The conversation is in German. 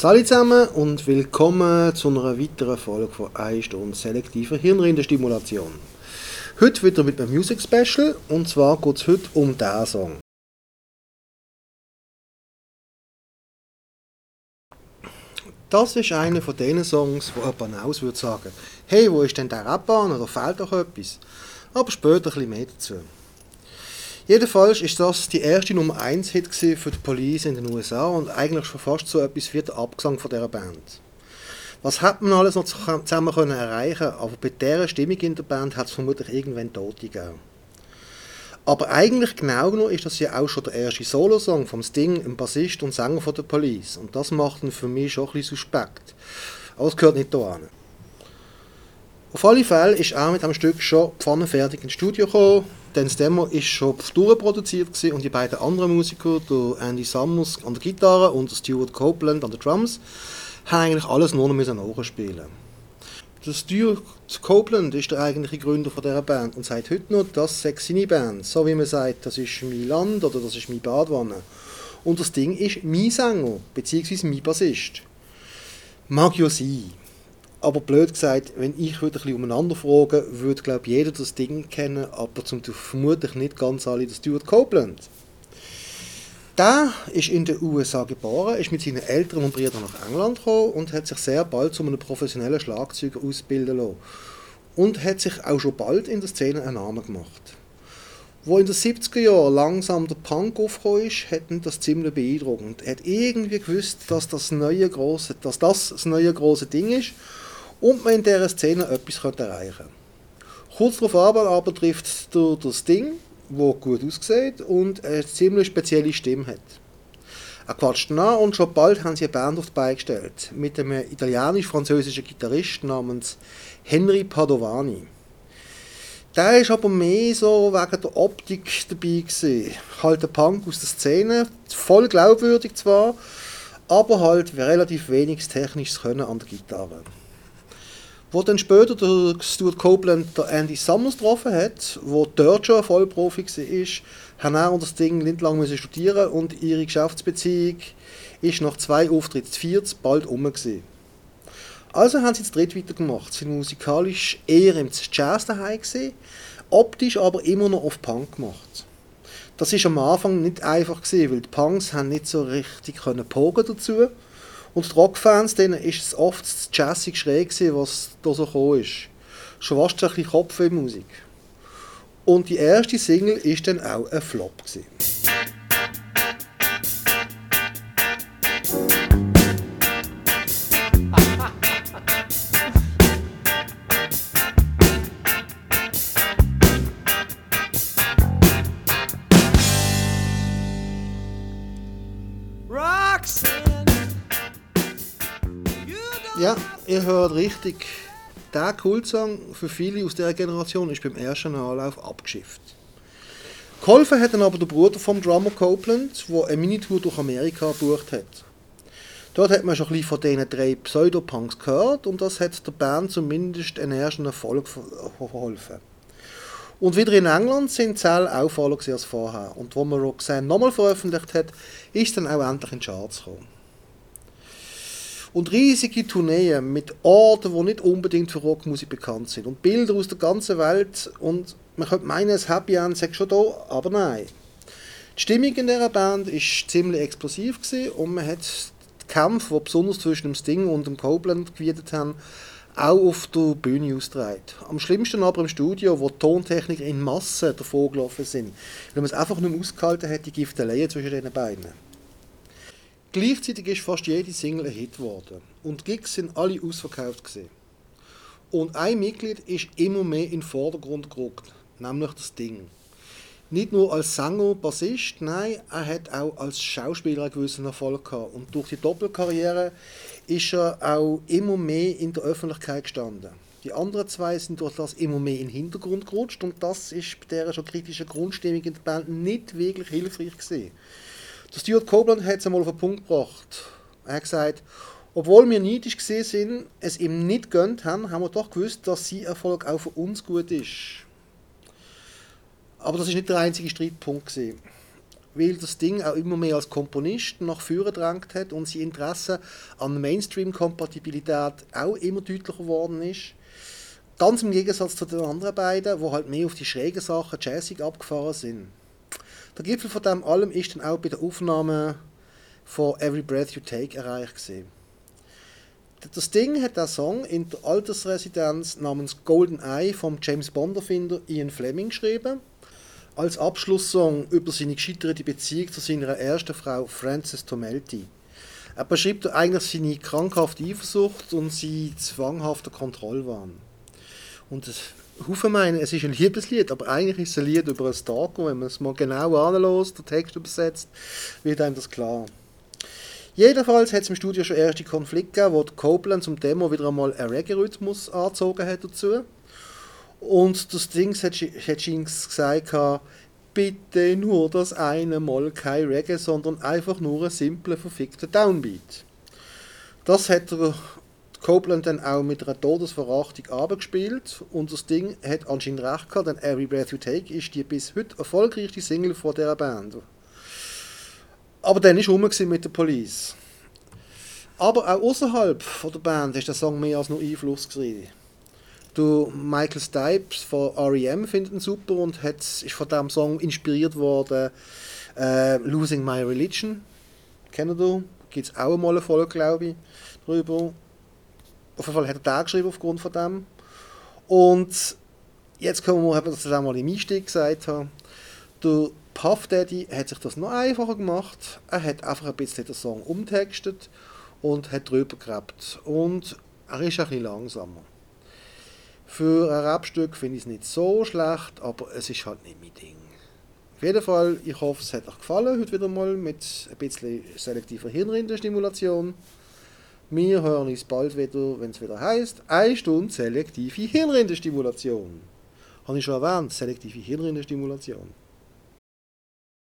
Hallo zusammen und willkommen zu einer weiteren Folge von 1 Stunde selektiver Hirnrindenstimulation. Heute wieder mit einem Music Special und zwar geht es heute um diesen Song. Das ist einer von den Songs, wo jemand aus würde sagen, hey, wo ist denn der Rapper oder fehlt doch etwas? Aber später ein bisschen mehr dazu. Jedenfalls ist das die erste Nummer 1 Hit für die Police in den USA und eigentlich schon fast so etwas wie der Abgesang von dieser Band. Was hat man alles noch zusammen können erreichen, aber bei dieser Stimmung in der Band hat es vermutlich irgendwann Tote gegeben. Aber eigentlich genau genommen ist das ja auch schon der erste Solosong vom Sting, ein Bassist und Sänger von der Police. Und das macht ihn für mich schon ein bisschen suspekt. Aber es gehört nicht da hin. Auf alle Fälle ist er mit dem Stück schon pfannenfertig ins Studio gekommen, denn das Demo ist schon durchproduziert und die beiden anderen Musiker, der Andy Summers an der Gitarre und der Stuart Copeland an den Drums, haben eigentlich alles nur noch nachspielen der Stuart Copeland ist der eigentliche Gründer von dieser Band und sagt heute noch, das sei seine Band. So wie man sagt, das ist mein Land oder das ist mein Badwanne. Und das Ding ist mein Sänger, beziehungsweise mein Bassist. Mag ja sein. Aber blöd gesagt, wenn ich würde ein bisschen umeinander frage, würde glaube jeder das Ding kennen, aber zum vermutlich nicht ganz alle das Stuart Copeland. Der ist in den USA geboren, ist mit seinen Eltern und Brüdern nach England gekommen und hat sich sehr bald zu einem professionellen Schlagzeuger ausbilden lassen. Und hat sich auch schon bald in der Szene einen Namen gemacht. Wo in den 70er Jahren langsam der Punk aufgekommen ist, hat ihn das ziemlich beeindruckend. Er hat irgendwie gewusst, dass das, neue große, dass das das neue große Ding ist und man in dieser Szene etwas erreichen könnte. Kurz darauf aber trifft der, der Sting der gut aussieht und eine ziemlich spezielle Stimme hat. Er quatscht nach und schon bald haben sie eine Band auf die Beine gestellt, mit einem italienisch-französischen Gitarrist namens Henry Padovani. Der ist aber mehr so wegen der Optik dabei gewesen. Halt ein Punk aus der Szene, voll glaubwürdig zwar, aber halt relativ wenig technisches Können an der Gitarre. Wo dann später der Stuart Copeland der Andy Summers getroffen hat, wo dort schon Vollprofi war, haben er und das Ding nicht lange studieren und ihre Geschäftsbeziehung ist nach zwei Auftritten zu viert bald um. Also haben sie zu dritt weitergemacht. Sie sind musikalisch eher im Jazz daheim gewesen, optisch aber immer noch auf Punk gemacht. Das ist am Anfang nicht einfach gewesen, weil die Punks haben nicht so richtig können pogen dazu und die Rockfans, denen ist es oft das jazzig schräg gewesen, was da so gekommen ist. Schon fast ein bisschen Kopfwehmusik. Und die erste Single ist dann auch ein Flop gewesen. Ja, ihr hört richtig. Der Kultsong für viele aus dieser Generation ist beim ersten Anlauf abgeschifft. Geholfen hat dann aber der Bruder vom Drummer Copeland, der eine Minitour durch Amerika gebucht hat. Dort hat man schon ein bisschen von diesen drei Pseudopunks gehört und das hat der Band zumindest einen ersten Erfolg verholfen. Und wieder in England sind Zell auch voller als vorher. Und wo man Roxanne nochmal veröffentlicht hat, ist dann auch endlich in die Charts gekommen. Und riesige Tourneen mit Orten, die nicht unbedingt für Rockmusik bekannt sind. Und Bilder aus der ganzen Welt. Und man könnte meinen, das Happy End sei schon da, aber nein. Die Stimmung in dieser Band war ziemlich explosiv und man hat die Kämpfe, die besonders zwischen dem Sting und dem Copeland gewidmet haben, auch auf der Bühne ausgetragen. Am schlimmsten aber im Studio, wo die Tontechniker in Massen davor gelaufen sind, weil man es einfach nicht mehr ausgehalten hat, die Gifteleien zwischen den beiden. Gleichzeitig ist fast jede Single ein Hit geworden und die Gigs sind alle ausverkauft gewesen. Und ein Mitglied ist immer mehr in den Vordergrund gerückt, nämlich das Ding. Nicht nur als Sänger, Bassist, nein, er hat auch als Schauspieler einen gewissen Erfolg gehabt. Und durch die Doppelkarriere ist er auch immer mehr in der Öffentlichkeit gestanden. Die anderen zwei sind durch das immer mehr in den Hintergrund gerutscht und das ist bei dieser schon kritischen Grundstimmung in der Band nicht wirklich hilfreich gewesen. Der Stuart Copeland hat es einmal auf den Punkt gebracht. Er hat gesagt, obwohl wir neidisch gesehen sind, es ihm nicht gönnt haben, haben wir doch gewusst, dass sein Erfolg auch für uns gut ist. Aber das ist nicht der einzige Streitpunkt gewesen. weil das Ding auch immer mehr als Komponist nach vorne gedrängt hat und sein Interesse an Mainstream-Kompatibilität auch immer deutlicher geworden ist. Ganz im Gegensatz zu den anderen beiden, wo halt mehr auf die schrägen Sachen jazzig abgefahren sind. Der Gipfel von dem allem ist dann auch bei der Aufnahme von Every Breath You Take erreicht gesehen. Das Ding hat der Song in der Altersresidenz namens Golden Eye vom James Bond-Erfinder Ian Fleming geschrieben als Abschlusssong über seine gescheiterte Beziehung zu seiner ersten Frau Frances Tomelty. Er beschreibt eigentlich seine krankhafte Eifersucht und seinen zwanghaften Kontrollwahn. Und Haufen meinen, es ist ein Liebeslied, aber eigentlich ist es ein Lied über einen Stalker. Wenn man es mal genau anlässt, den Text übersetzt, wird einem das klar. Jedenfalls hat es im Studio schon erste Konflikte gegeben, wo Copeland zum Demo wieder einmal einen Reggae-Rhythmus angezogen hat dazu. Und das Ding hat, hat Jinx gesagt, bitte nur das eine Mal kein Reggae, sondern einfach nur ein simpler, verfickter Downbeat. Das hat der Copeland dann auch mit einer Todesverachtung abgespielt und das Ding hat anscheinend recht gehabt, denn Every Breath You Take ist die bis heute erfolgreichste Single von dieser Band. Aber dann war rum mit der Police. Aber auch außerhalb der Band ist der Song mehr als nur Einfluss gewesen. Du, Michael Stipes von R.E.M. findet ihn super und hat, ist von diesem Song inspiriert worden. Äh, Losing My Religion, kennen du? Gibt es auch mal eine Folge, glaube ich, drüber. Auf jeden Fall hat er da geschrieben aufgrund von dem. Und jetzt kommen wir, das auch mal im Einstieg gesagt habe. Der Puff Daddy hat sich das noch einfacher gemacht. Er hat einfach ein bisschen den Song umtextet und hat drüber gehabt. Und er ist ein bisschen langsamer. Für ein Rapstück finde ich es nicht so schlecht, aber es ist halt nicht mein Ding. Auf jeden Fall, ich hoffe, es hat euch gefallen, heute wieder mal mit ein bisschen selektiver Hirnrindenstimulation. Wir hören uns bald wieder, wenn es wieder heißt, eine Stunde selektive Hirnrindenstimulation. Habe ich schon erwähnt, selektive Hirnrindenstimulation.